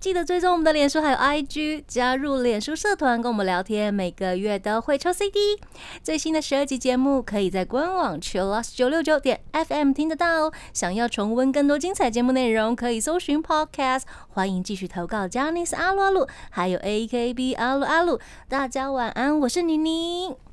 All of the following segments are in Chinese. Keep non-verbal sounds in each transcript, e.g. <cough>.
记得追踪我们的脸书还有 IG，加入脸书社团跟我们聊天，每个月都会抽 CD。最新的十二集节目可以在官网 c h i l l o s 九六九点 FM 听得到哦。想要重温更多精彩节目内容，可以搜寻 Podcast。欢迎继续投稿 j a n i c e 阿鲁阿鲁，还有 AKB 阿鲁阿鲁。大家晚安，我是妮妮。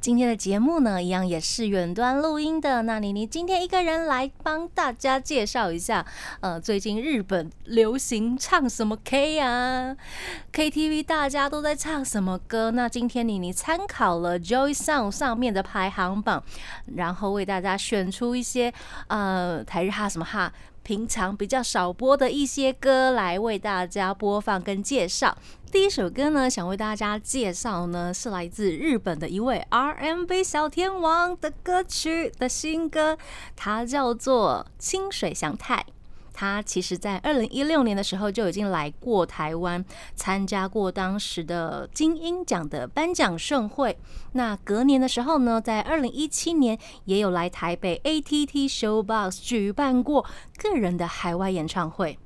今天的节目呢，一样也是远端录音的。那妮妮今天一个人来帮大家介绍一下，呃，最近日本流行唱什么 K 啊？KTV 大家都在唱什么歌？那今天妮妮参考了 Joy Sound 上面的排行榜，然后为大家选出一些呃台日哈什么哈。平常比较少播的一些歌来为大家播放跟介绍。第一首歌呢，想为大家介绍呢，是来自日本的一位 RMB 小天王的歌曲的新歌，它叫做《清水祥太》。他其实，在二零一六年的时候就已经来过台湾，参加过当时的金鹰奖的颁奖盛会。那隔年的时候呢，在二零一七年也有来台北 ATT Showbox 举办过个人的海外演唱会。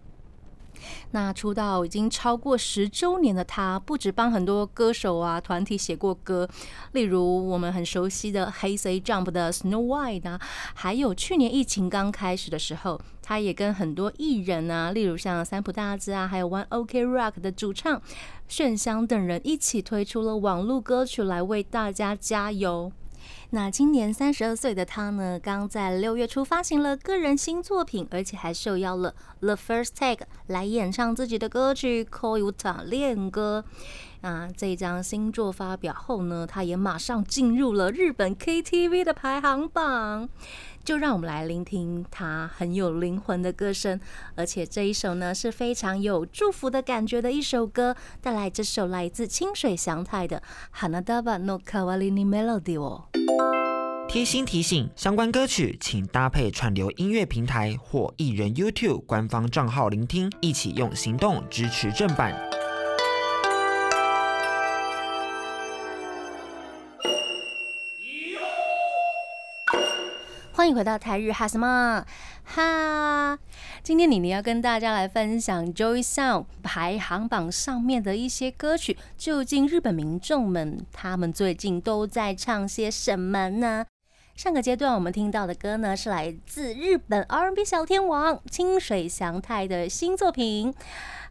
那出道已经超过十周年的他，不止帮很多歌手啊团体写过歌，例如我们很熟悉的黑 C Jump 的 Snow White 啊，还有去年疫情刚开始的时候，他也跟很多艺人啊，例如像三浦大知啊，还有 One OK Rock 的主唱炫香等人一起推出了网络歌曲来为大家加油。那今年三十二岁的他呢，刚在六月初发行了个人新作品，而且还受邀了 The First Take 来演唱自己的歌曲《Call You Ta》恋歌。啊，这张新作发表后呢，他也马上进入了日本 KTV 的排行榜。就让我们来聆听他很有灵魂的歌声，而且这一首呢是非常有祝福的感觉的一首歌，带来这首来自清水祥太的《Hanadaba no Kawalini Melody》哦。贴心提醒：相关歌曲请搭配串流音乐平台或艺人 YouTube 官方账号聆听，一起用行动支持正版。欢迎回到台日哈什么哈？今天妮妮要跟大家来分享 Joy Sound 排行榜上面的一些歌曲，究竟日本民众们他们最近都在唱些什么呢？上个阶段我们听到的歌呢，是来自日本 R&B 小天王清水祥太的新作品《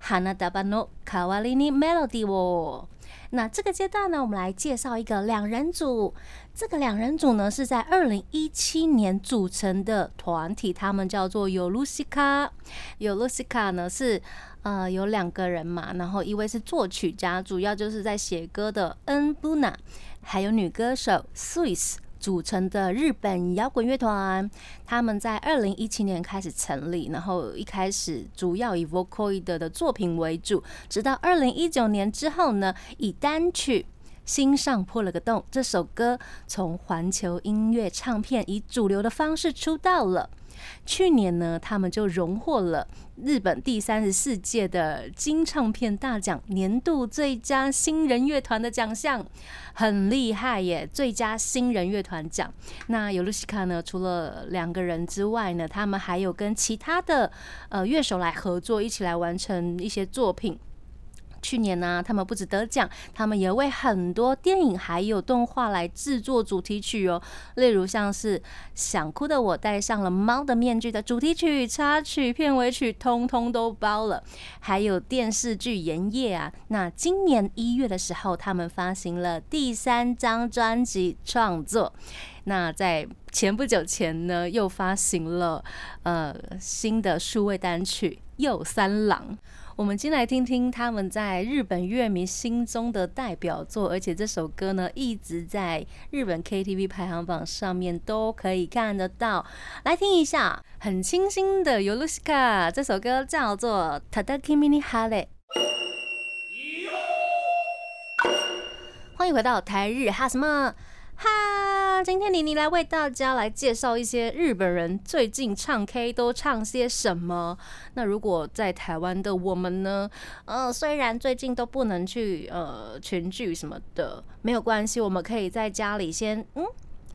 Hanadaba no Kawalini Melody》哦。那这个阶段呢，我们来介绍一个两人组。这个两人组呢，是在二零一七年组成的团体，他们叫做有露西卡。有露西卡呢是呃有两个人嘛，然后一位是作曲家，主要就是在写歌的恩布娜，还有女歌手 Swiss。组成的日本摇滚乐团，他们在二零一七年开始成立，然后一开始主要以 Vocaloid 的作品为主，直到二零一九年之后呢，以单曲《心上破了个洞》这首歌从环球音乐唱片以主流的方式出道了。去年呢，他们就荣获了日本第三十四届的金唱片大奖年度最佳新人乐团的奖项，很厉害耶！最佳新人乐团奖。那尤露西卡呢，除了两个人之外呢，他们还有跟其他的呃乐手来合作，一起来完成一些作品。去年呢，他们不止得奖，他们也为很多电影还有动画来制作主题曲哦。例如像是《想哭的我戴上了猫的面具》的主题曲、插曲、片尾曲，通通都包了。还有电视剧《炎夜》啊，那今年一月的时候，他们发行了第三张专辑创作。那在前不久前呢，又发行了呃新的数位单曲《右三郎》。我们先来听听他们在日本乐迷心中的代表作，而且这首歌呢一直在日本 KTV 排行榜上面都可以看得到。来听一下，很清新的 Yolushka，这首歌叫做《Tadaki Mini Hale》。欢迎回到台日哈什么哈。啦，今天妮妮来为大家来介绍一些日本人最近唱 K 都唱些什么。那如果在台湾的我们呢？呃，虽然最近都不能去呃群聚什么的，没有关系，我们可以在家里先嗯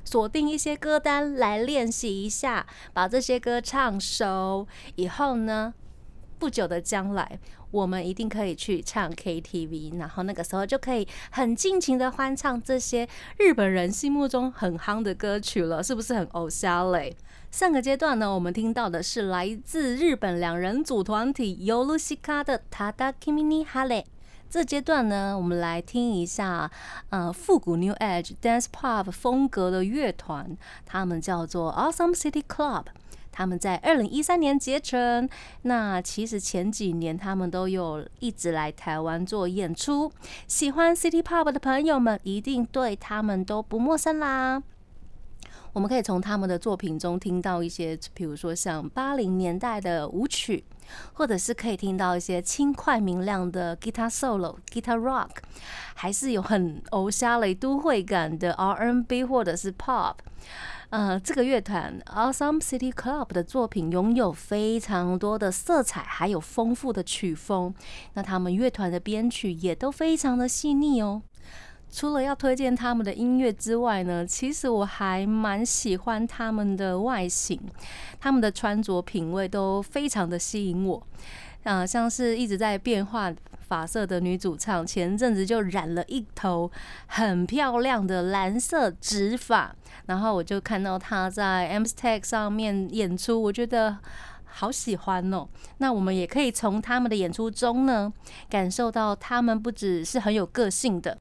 锁定一些歌单来练习一下，把这些歌唱熟，以后呢，不久的将来。我们一定可以去唱 KTV，然后那个时候就可以很尽情的欢唱这些日本人心目中很夯的歌曲了，是不是很偶像嘞？上个阶段呢，我们听到的是来自日本两人组团体 Yolushika 的 Tada Kimi ni Hale。这阶段呢，我们来听一下，呃，复古 New Age Dance Pop 风格的乐团，他们叫做 Awesome City Club。他们在二零一三年结成，那其实前几年他们都有一直来台湾做演出。喜欢 City Pop 的朋友们一定对他们都不陌生啦。我们可以从他们的作品中听到一些，比如说像八零年代的舞曲，或者是可以听到一些轻快明亮的 Guitar Solo、Guitar Rock，还是有很偶像类都会感的 R&B 或者是 Pop。呃，这个乐团 Awesome City Club 的作品拥有非常多的色彩，还有丰富的曲风。那他们乐团的编曲也都非常的细腻哦。除了要推荐他们的音乐之外呢，其实我还蛮喜欢他们的外形，他们的穿着品味都非常的吸引我。啊，像是一直在变化发色的女主唱，前阵子就染了一头很漂亮的蓝色直发，然后我就看到她在 M s t a c 上面演出，我觉得好喜欢哦。那我们也可以从他们的演出中呢，感受到他们不只是很有个性的，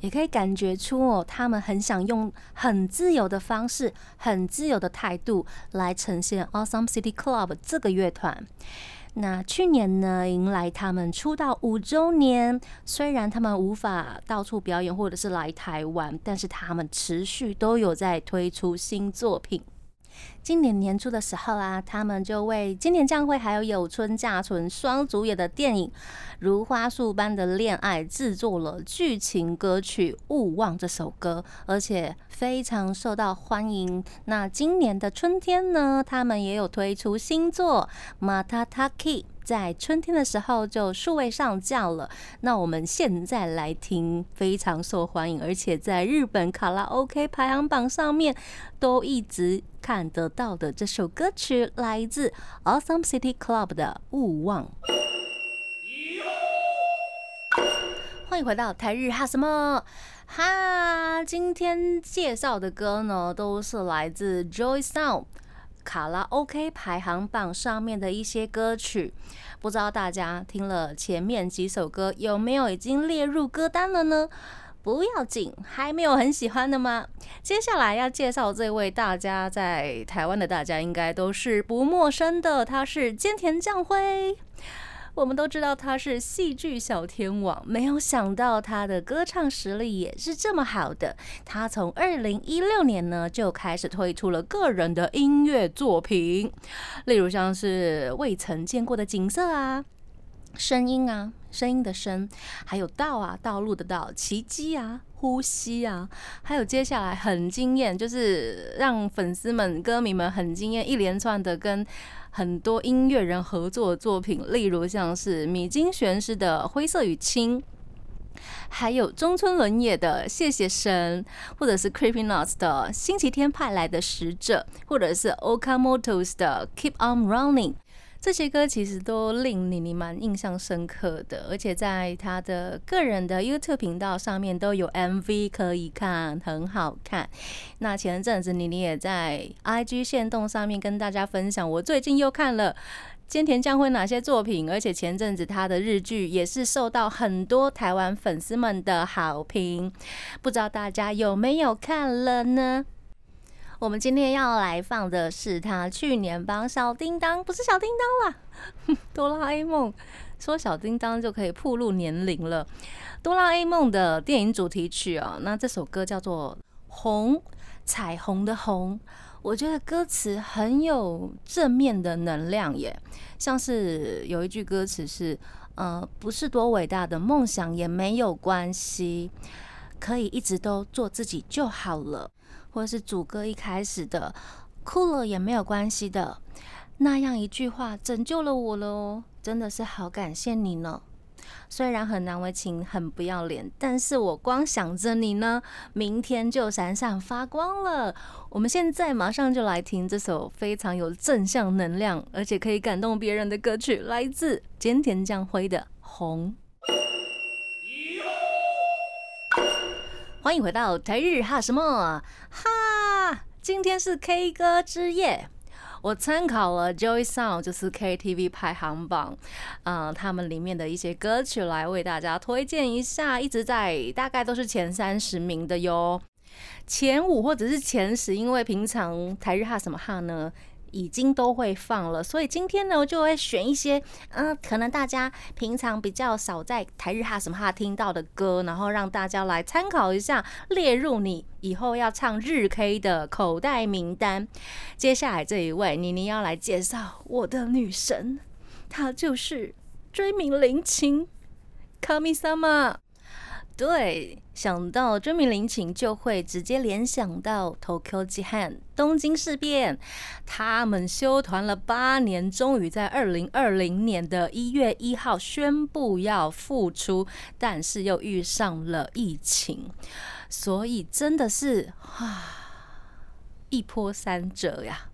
也可以感觉出哦，他们很想用很自由的方式、很自由的态度来呈现 Awesome City Club 这个乐团。那去年呢，迎来他们出道五周年。虽然他们无法到处表演，或者是来台湾，但是他们持续都有在推出新作品。今年年初的时候啊，他们就为今年将会还有有春架纯双主演的电影《如花树般的恋爱》制作了剧情歌曲《勿忘》这首歌，而且非常受到欢迎。那今年的春天呢，他们也有推出新作《Matataki》。在春天的时候就数位上架了。那我们现在来听非常受欢迎，而且在日本卡拉 OK 排行榜上面都一直看得到的这首歌曲，来自 Awesome City Club 的《勿忘》。欢迎回到台日哈什么哈？今天介绍的歌呢，都是来自 Joy Sound。卡拉 OK 排行榜上面的一些歌曲，不知道大家听了前面几首歌有没有已经列入歌单了呢？不要紧，还没有很喜欢的吗？接下来要介绍这位大家在台湾的大家应该都是不陌生的，他是菅田将晖。我们都知道他是戏剧小天王，没有想到他的歌唱实力也是这么好的。他从二零一六年呢就开始推出了个人的音乐作品，例如像是未曾见过的景色啊，声音啊，声音的声，还有道啊，道路的道，奇迹啊，呼吸啊，还有接下来很惊艳，就是让粉丝们、歌迷们很惊艳，一连串的跟。很多音乐人合作的作品，例如像是米津玄师的《灰色与青》，还有中村伦也的《谢谢神》，或者是 Creepy Nuts 的《星期天派来的使者》，或者是 Okamoto's 的《Keep On Running》。这些歌其实都令妮妮蛮印象深刻的，而且在他的个人的 YouTube 频道上面都有 MV 可以看，很好看。那前阵子妮妮也在 IG 线动上面跟大家分享，我最近又看了菅田将晖哪些作品，而且前阵子他的日剧也是受到很多台湾粉丝们的好评，不知道大家有没有看了呢？我们今天要来放的是他去年帮小叮当，不是小叮当啦，<laughs> 哆啦 A 梦。说小叮当就可以暴露年龄了。哆啦 A 梦的电影主题曲啊，那这首歌叫做《红》，彩虹的红。我觉得歌词很有正面的能量耶，像是有一句歌词是，呃，不是多伟大的梦想也没有关系，可以一直都做自己就好了。或是主歌一开始的“哭了也没有关系的”，那样一句话拯救了我了哦，真的是好感谢你呢。虽然很难为情、很不要脸，但是我光想着你呢，明天就闪闪发光了。我们现在马上就来听这首非常有正向能量，而且可以感动别人的歌曲，来自菅田将晖的《红》。欢迎回到台日哈什么哈，今天是 K 歌之夜。我参考了 Joy Sound，就是 KTV 排行榜，嗯，他们里面的一些歌曲来为大家推荐一下，一直在大概都是前三十名的哟，前五或者是前十，因为平常台日哈什么哈呢？已经都会放了，所以今天呢，我就会选一些，嗯，可能大家平常比较少在台日哈什么哈听到的歌，然后让大家来参考一下，列入你以后要唱日 K 的口袋名单。接下来这一位妮妮要来介绍我的女神，她就是追名林檎，Kami-sama。对，想到追名林檎，就会直接联想到 Tokyo Jihan 东京事变。他们休团了八年，终于在二零二零年的一月一号宣布要复出，但是又遇上了疫情，所以真的是啊一波三折呀。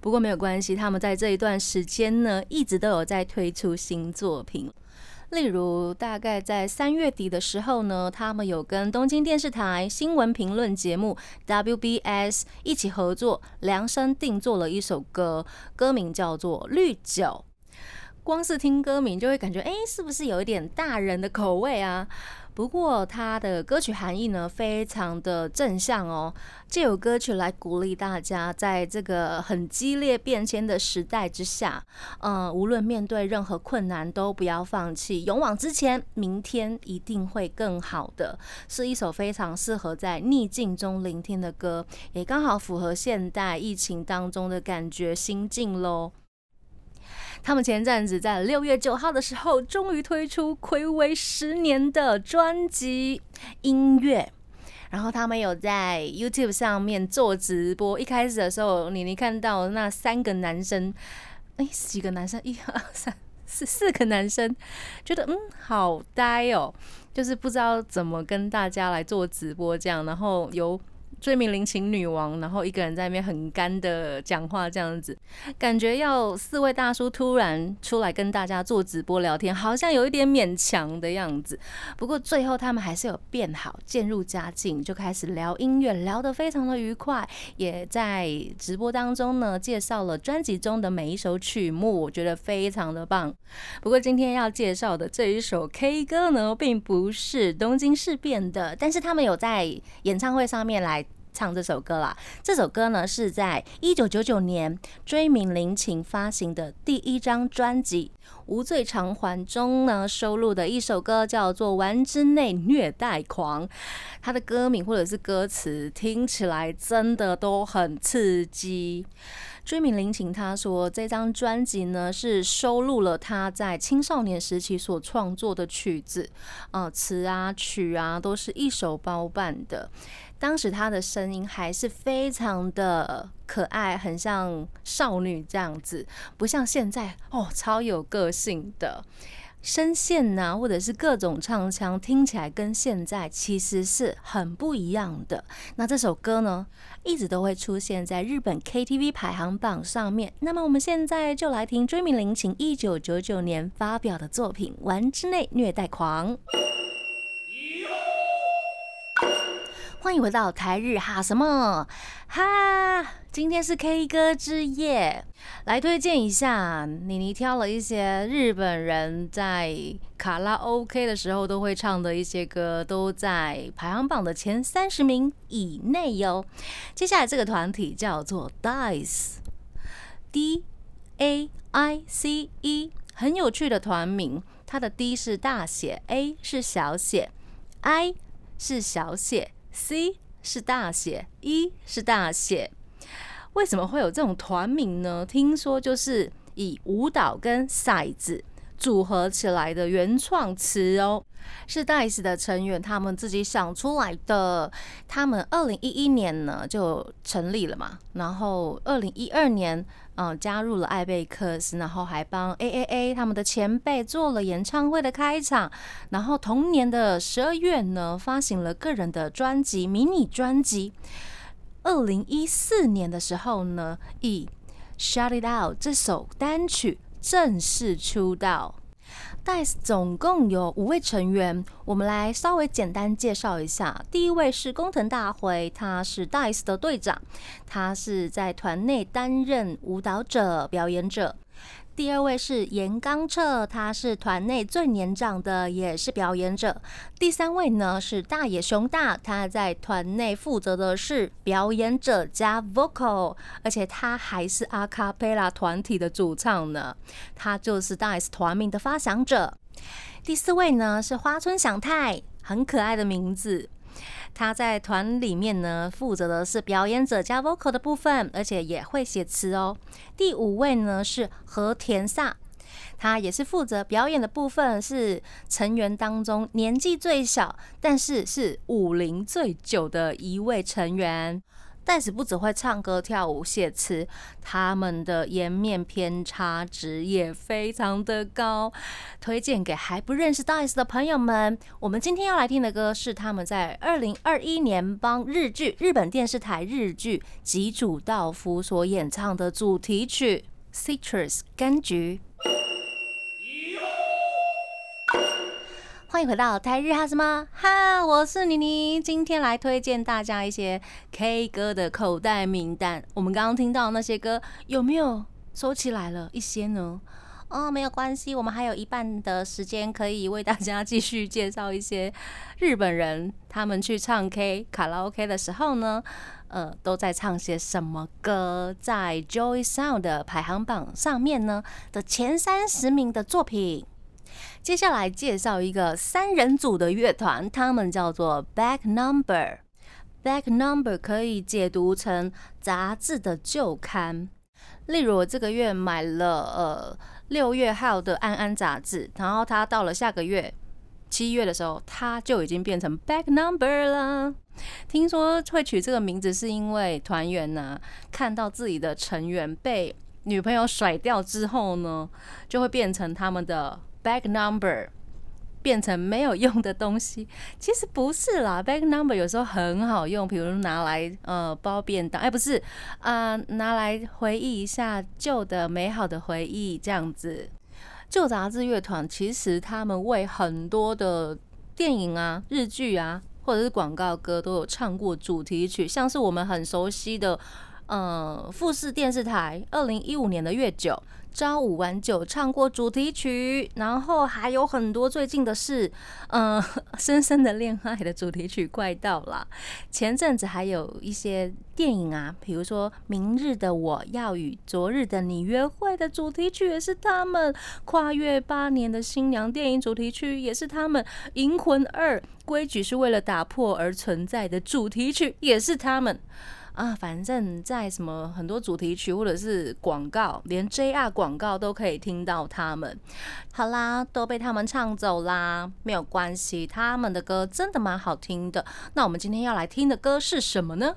不过没有关系，他们在这一段时间呢，一直都有在推出新作品。例如，大概在三月底的时候呢，他们有跟东京电视台新闻评论节目 WBS 一起合作，量身定做了一首歌，歌名叫做《绿酒》。光是听歌名就会感觉，哎，是不是有一点大人的口味啊？不过，它的歌曲含义呢，非常的正向哦。借由歌曲来鼓励大家，在这个很激烈变迁的时代之下，嗯，无论面对任何困难，都不要放弃，勇往直前，明天一定会更好的。是一首非常适合在逆境中聆听的歌，也刚好符合现代疫情当中的感觉心境喽。他们前阵子在六月九号的时候，终于推出暌违十年的专辑音乐。然后他们有在 YouTube 上面做直播。一开始的时候，你你看到那三个男生，哎，几个男生？一二三四四个男生，觉得嗯好呆哦，就是不知道怎么跟大家来做直播这样。然后由追名林情女王，然后一个人在那边很干的讲话，这样子，感觉要四位大叔突然出来跟大家做直播聊天，好像有一点勉强的样子。不过最后他们还是有变好，渐入佳境，就开始聊音乐，聊得非常的愉快。也在直播当中呢，介绍了专辑中的每一首曲目，我觉得非常的棒。不过今天要介绍的这一首 K 歌呢，并不是东京事变的，但是他们有在演唱会上面来。唱这首歌啦。这首歌呢是在一九九九年追名林琴发行的第一张专辑《无罪偿还》中呢收录的一首歌，叫做《玩之内虐待狂》。它的歌名或者是歌词听起来真的都很刺激。追名林琴他说，这张专辑呢是收录了他在青少年时期所创作的曲子，呃，词啊曲啊都是一手包办的。当时她的声音还是非常的可爱，很像少女这样子，不像现在哦，超有个性的声线呐，或者是各种唱腔，听起来跟现在其实是很不一样的。那这首歌呢，一直都会出现在日本 KTV 排行榜上面。那么我们现在就来听追名林檎一九九九年发表的作品《丸之内虐待狂》。欢迎回到台日哈什么哈？今天是 K 歌之夜，来推荐一下。妮妮挑了一些日本人在卡拉 OK 的时候都会唱的一些歌，都在排行榜的前三十名以内哟。接下来这个团体叫做 Dice，D A I C E，很有趣的团名。它的 D 是大写，A 是小写，I 是小写。C 是大写，E 是大写，为什么会有这种团名呢？听说就是以舞蹈跟骰子组合起来的原创词哦，是 Dice 的成员他们自己想出来的。他们二零一一年呢就成立了嘛，然后二零一二年嗯加入了艾贝克斯，然后还帮 A A A 他们的前辈做了演唱会的开场，然后同年的十二月呢发行了个人的专辑迷你专辑。二零一四年的时候呢，以《Shut It Out》这首单曲正式出道。Dice 总共有五位成员，我们来稍微简单介绍一下。第一位是工藤大辉，他是 Dice 的队长，他是在团内担任舞蹈者、表演者。第二位是岩冈彻，他是团内最年长的，也是表演者。第三位呢是大野雄大，他在团内负责的是表演者加 vocal，而且他还是阿卡贝拉团体的主唱呢。他就是 Dice 团名的发祥者。第四位呢是花村祥太，很可爱的名字。他在团里面呢，负责的是表演者加 vocal 的部分，而且也会写词哦。第五位呢是和田萨，他也是负责表演的部分，是成员当中年纪最小，但是是舞龄最久的一位成员。Dice 不只会唱歌、跳舞、写词，他们的颜面偏差值也非常的高。推荐给还不认识 Dice 的朋友们。我们今天要来听的歌是他们在二零二一年帮日剧日本电视台日剧吉主道夫所演唱的主题曲《Citrus 柑橘》。欢迎回到台日哈什么哈，我是妮妮，今天来推荐大家一些 K 歌的口袋名单。我们刚刚听到那些歌，有没有收起来了一些呢？哦，没有关系，我们还有一半的时间可以为大家继续介绍一些日本人他们去唱 K 卡拉 OK 的时候呢，呃，都在唱些什么歌？在 Joy Sound 的排行榜上面呢的前三十名的作品。接下来介绍一个三人组的乐团，他们叫做 Back Number。Back Number 可以解读成杂志的旧刊。例如，我这个月买了呃六月号的安安杂志，然后它到了下个月七月的时候，它就已经变成 Back Number 了。听说会取这个名字，是因为团员呢看到自己的成员被女朋友甩掉之后呢，就会变成他们的。Back number 变成没有用的东西，<laughs> 其实不是啦。Back number 有时候很好用，比如拿来呃包便当，哎，不是啊，拿来回忆一下旧的美好的回忆这样子。旧杂志乐团其实他们为很多的电影啊、日剧啊，或者是广告歌都有唱过主题曲，像是我们很熟悉的。嗯，富士电视台二零一五年的月九朝五晚九唱过主题曲，然后还有很多最近的事，嗯 <laughs> <laughs> 深深的恋爱的主题曲快到了。前阵子还有一些电影啊，比如说《明日的我要与昨日的你约会》的主题曲也是他们，跨越八年的新娘电影主题曲也是他们，《银魂二规矩是为了打破而存在的主题曲也是他们。啊，反正在什么很多主题曲或者是广告，连 JR 广告都可以听到他们。好啦，都被他们唱走啦，没有关系，他们的歌真的蛮好听的。那我们今天要来听的歌是什么呢？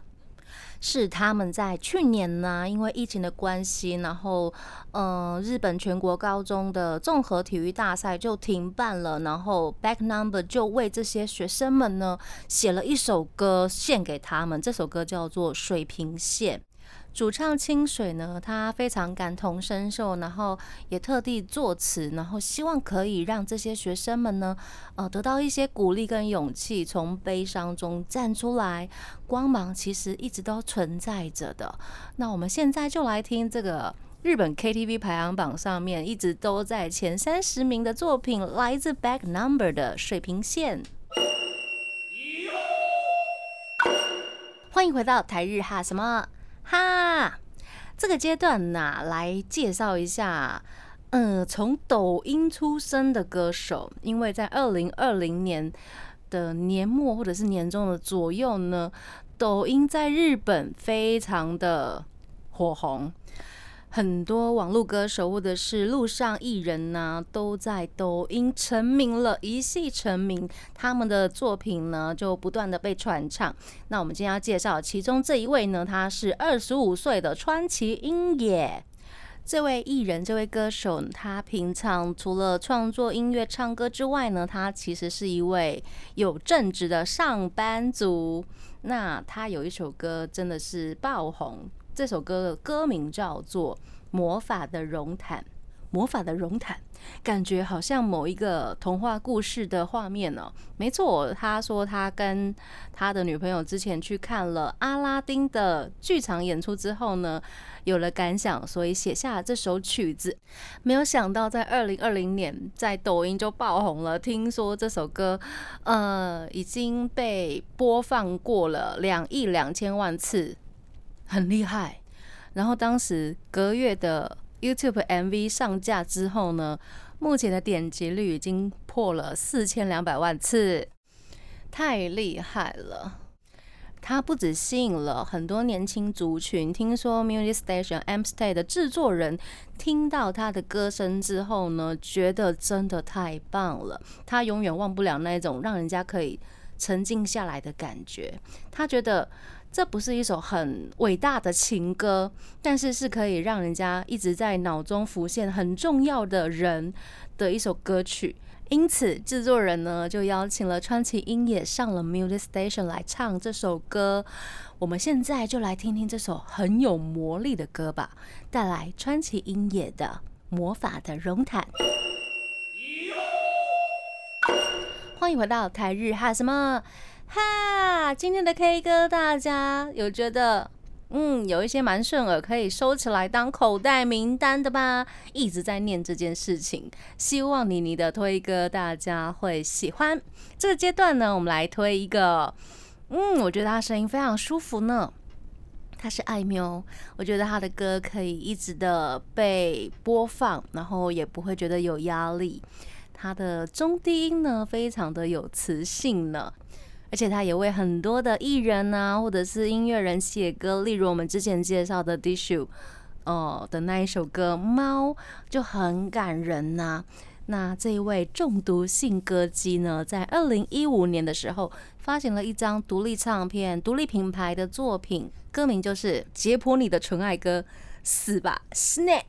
是他们在去年呢，因为疫情的关系，然后，嗯，日本全国高中的综合体育大赛就停办了，然后 Back Number 就为这些学生们呢写了一首歌献给他们，这首歌叫做《水平线》。主唱清水呢，他非常感同身受，然后也特地作词，然后希望可以让这些学生们呢，呃，得到一些鼓励跟勇气，从悲伤中站出来。光芒其实一直都存在着的。那我们现在就来听这个日本 KTV 排行榜上面一直都在前三十名的作品，来自 Back Number 的《水平线》。欢迎回到台日哈什么？哈，这个阶段呢，来介绍一下，嗯，从抖音出生的歌手，因为在二零二零年的年末或者是年中的左右呢，抖音在日本非常的火红。很多网络歌手或者是路上艺人呢，都在抖音成名了，一系成名，他们的作品呢就不断的被传唱。那我们今天要介绍其中这一位呢，他是二十五岁的川崎英也。这位艺人，这位歌手，他平常除了创作音乐、唱歌之外呢，他其实是一位有正职的上班族。那他有一首歌真的是爆红。这首歌的歌名叫做《魔法的绒毯》，魔法的绒毯，感觉好像某一个童话故事的画面呢。没错，他说他跟他的女朋友之前去看了阿拉丁的剧场演出之后呢，有了感想，所以写下了这首曲子。没有想到在二零二零年在抖音就爆红了。听说这首歌，呃，已经被播放过了两亿两千万次。很厉害，然后当时隔月的 YouTube MV 上架之后呢，目前的点击率已经破了四千两百万次，太厉害了！他不止吸引了很多年轻族群，听说 Music Station M Stay 的制作人听到他的歌声之后呢，觉得真的太棒了，他永远忘不了那种让人家可以沉静下来的感觉，他觉得。这不是一首很伟大的情歌，但是是可以让人家一直在脑中浮现很重要的人的一首歌曲。因此，制作人呢就邀请了川崎英也上了 Music Station 来唱这首歌。我们现在就来听听这首很有魔力的歌吧，带来川崎英也的《魔法的绒毯》。欢迎回到台日哈什么？哈，今天的 K 歌，大家有觉得，嗯，有一些蛮顺耳，可以收起来当口袋名单的吧？一直在念这件事情，希望妮妮的推歌大家会喜欢。这个阶段呢，我们来推一个，嗯，我觉得他声音非常舒服呢。他是爱喵，我觉得他的歌可以一直的被播放，然后也不会觉得有压力。他的中低音呢，非常的有磁性呢。而且他也为很多的艺人啊，或者是音乐人写歌，例如我们之前介绍的 Dishu 哦的那一首歌《猫》就很感人呐。那这一位中毒性歌姬呢，在二零一五年的时候发行了一张独立唱片、独立品牌的作品，歌名就是《解剖你的纯爱歌》，死吧，Snap！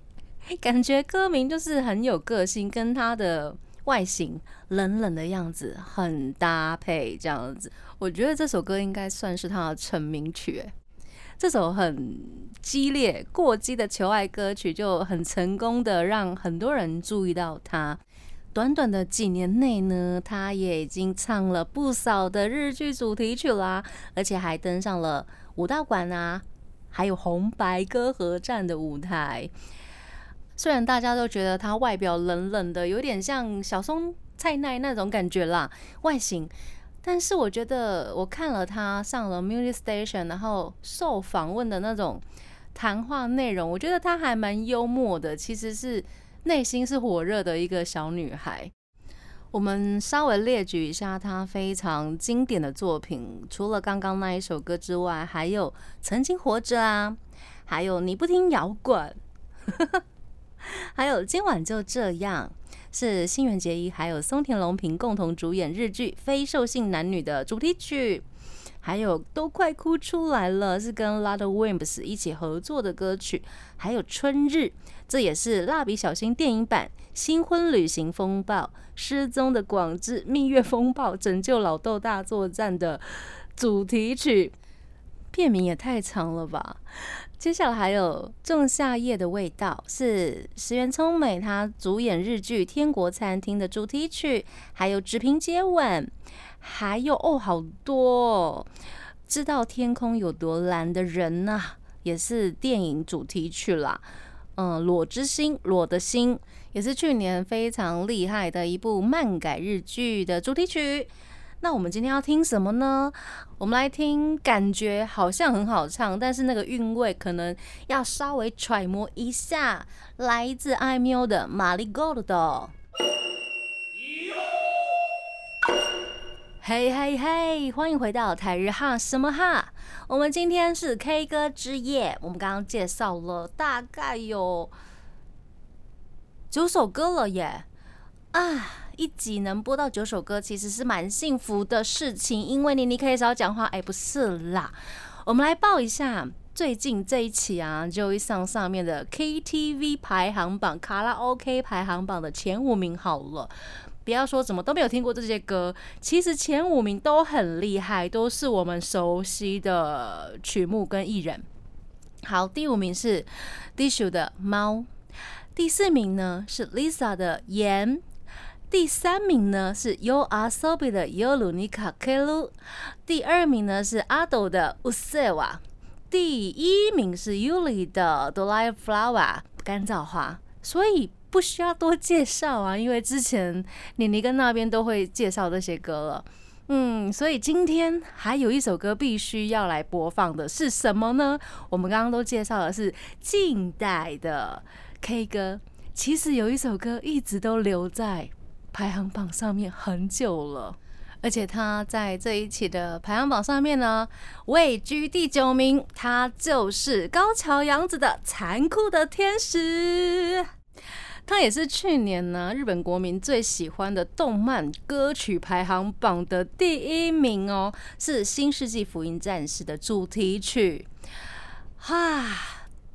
感觉歌名就是很有个性，跟他的。外形冷冷的样子很搭配，这样子，我觉得这首歌应该算是他的成名曲。这首很激烈、过激的求爱歌曲，就很成功的让很多人注意到他。短短的几年内呢，他也已经唱了不少的日剧主题曲啦，而且还登上了武道馆啊，还有红白歌合战的舞台。虽然大家都觉得他外表冷冷的，有点像小松菜奈那种感觉啦，外形，但是我觉得我看了他上了 Music Station，然后受访问的那种谈话内容，我觉得他还蛮幽默的，其实是内心是火热的一个小女孩。我们稍微列举一下她非常经典的作品，除了刚刚那一首歌之外，还有《曾经活着》啊，还有《你不听摇滚》。<laughs> <laughs> 还有今晚就这样，是新垣结衣还有松田龙平共同主演日剧《非兽性男女》的主题曲。还有都快哭出来了，是跟 LAD WIMPS 一起合作的歌曲。还有春日，这也是蜡笔小新电影版《新婚旅行风暴》失踪的广志蜜月风暴拯救老豆大作战的主题曲。片名也太长了吧！接下来还有《仲夏夜的味道》，是石原聪美她主演日剧《天国餐厅》的主题曲，还有《只凭接吻》，还有哦，好多！知道天空有多蓝的人呐，也是电影主题曲啦。嗯，《裸之心》，裸的心，也是去年非常厉害的一部漫改日剧的主题曲。那我们今天要听什么呢？我们来听，感觉好像很好唱，但是那个韵味可能要稍微揣摩一下。来自艾喵的《玛丽 Gold》。嘿嘿嘿，欢迎回到台日哈什么哈？我们今天是 K 歌之夜，我们刚刚介绍了大概有九首歌了耶！啊，一集能播到九首歌，其实是蛮幸福的事情，因为你你可以少讲话。哎，不是啦，我们来报一下最近这一期啊，Joey 上上面的 KTV 排行榜、卡拉 OK 排行榜的前五名好了。不要说怎么都没有听过这些歌，其实前五名都很厉害，都是我们熟悉的曲目跟艺人。好，第五名是 Dishu 的《猫》，第四名呢是 Lisa 的《盐》，第三名呢是 U R So b i 的《Yolunika Kelu》，第二名呢是阿斗的《Usewa》，第一名是 Yuli 的《The Live Flower》干燥花。所以。不需要多介绍啊，因为之前妮妮跟那边都会介绍这些歌了。嗯，所以今天还有一首歌必须要来播放的是什么呢？我们刚刚都介绍的是近代的 K 歌，其实有一首歌一直都留在排行榜上面很久了，而且它在这一期的排行榜上面呢位居第九名，它就是高桥洋子的《残酷的天使》。它也是去年呢日本国民最喜欢的动漫歌曲排行榜的第一名哦，是《新世纪福音战士》的主题曲，哈，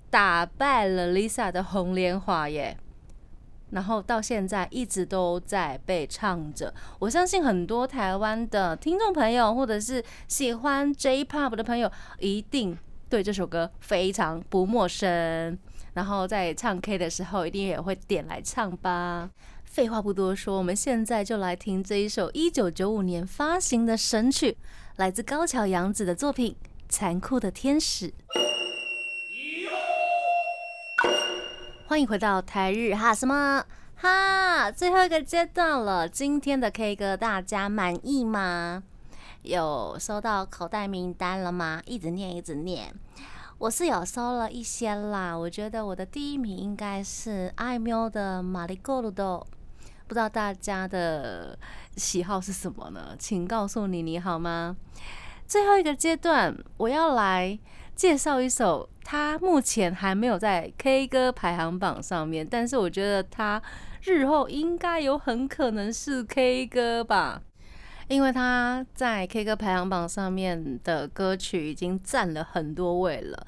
打败了 Lisa 的《红莲华》耶，然后到现在一直都在被唱着。我相信很多台湾的听众朋友或者是喜欢 J-Pop 的朋友，一定对这首歌非常不陌生。然后在唱 K 的时候，一定也会点来唱吧。废话不多说，我们现在就来听这一首一九九五年发行的神曲，来自高桥洋子的作品《残酷的天使》。欢迎回到台日哈什么哈，最后一个阶段了。今天的 K 歌大家满意吗？有收到口袋名单了吗？一直念，一直念。我是有收了一些啦，我觉得我的第一名应该是爱喵的《玛丽狗鲁豆》，不知道大家的喜好是什么呢？请告诉你你好吗？最后一个阶段，我要来介绍一首，他目前还没有在 K 歌排行榜上面，但是我觉得他日后应该有很可能是 K 歌吧。因为他在 K 歌排行榜上面的歌曲已经占了很多位了。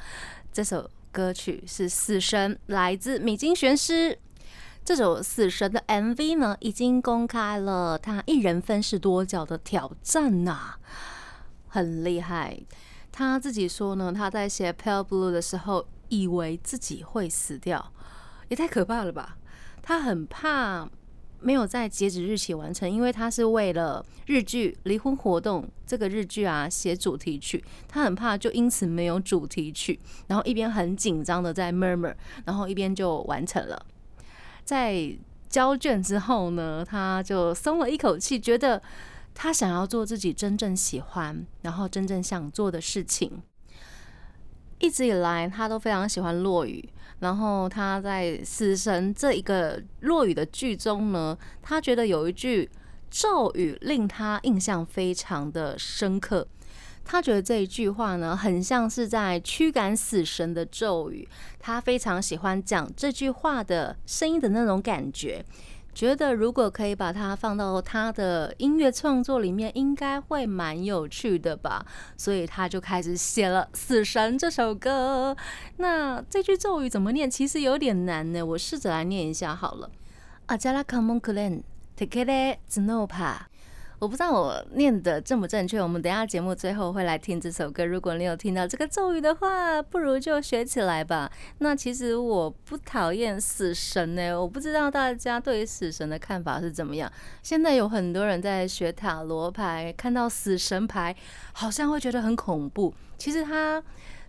这首歌曲是《死神》，来自米津玄师。这首《死神》的 MV 呢，已经公开了，他一人分饰多角的挑战呐，很厉害。他自己说呢，他在写《Pale Blue》的时候，以为自己会死掉，也太可怕了吧？他很怕。没有在截止日期完成，因为他是为了日剧《离婚活动》这个日剧啊写主题曲，他很怕就因此没有主题曲，然后一边很紧张的在 murmur，然后一边就完成了。在交卷之后呢，他就松了一口气，觉得他想要做自己真正喜欢，然后真正想做的事情。一直以来，他都非常喜欢落雨。然后他在《死神》这一个落雨的剧中呢，他觉得有一句咒语令他印象非常的深刻。他觉得这一句话呢，很像是在驱赶死神的咒语。他非常喜欢讲这句话的声音的那种感觉。觉得如果可以把它放到他的音乐创作里面，应该会蛮有趣的吧。所以他就开始写了《死神》这首歌。那这句咒语怎么念？其实有点难呢。我试着来念一下好了。阿加拉卡蒙克兰，tekele znopa。我不知道我念的正不正确，我们等下节目最后会来听这首歌。如果你有听到这个咒语的话，不如就学起来吧。那其实我不讨厌死神呢，我不知道大家对于死神的看法是怎么样。现在有很多人在学塔罗牌，看到死神牌好像会觉得很恐怖。其实他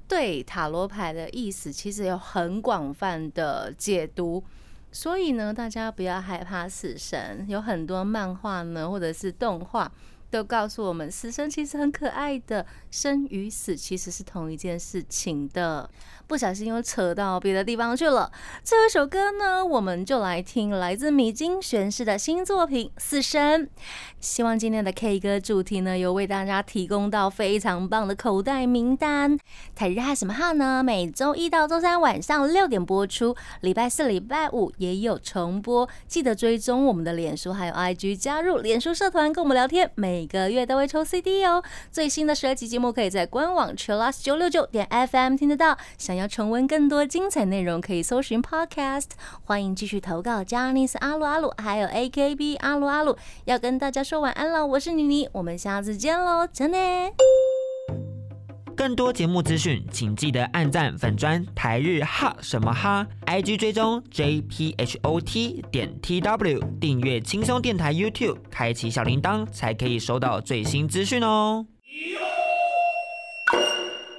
对塔罗牌的意思其实有很广泛的解读。所以呢，大家不要害怕死神。有很多漫画呢，或者是动画，都告诉我们，死神其实很可爱的，生与死其实是同一件事情的。不小心又扯到别的地方去了。最后一首歌呢，我们就来听来自米津玄师的新作品《死神》。希望今天的 K 歌主题呢，有为大家提供到非常棒的口袋名单。台日哈什么哈呢？每周一到周三晚上六点播出，礼拜四、礼拜五也有重播。记得追踪我们的脸书还有 IG，加入脸书社团跟我们聊天，每个月都会抽 CD 哦。最新的十二集节目可以在官网 chillus 九六九点 FM 听得到。想要要重温更多精彩内容，可以搜寻 Podcast。欢迎继续投稿 j a n i c e 阿鲁阿鲁，还有 AKB 阿鲁阿鲁。要跟大家说晚安了，我是妮妮，我们下次见喽，真的。更多节目资讯，请记得按赞粉砖台日哈什么哈，IG 追踪 JPHOT 点 TW，订阅轻松电台 YouTube，开启小铃铛才可以收到最新资讯哦。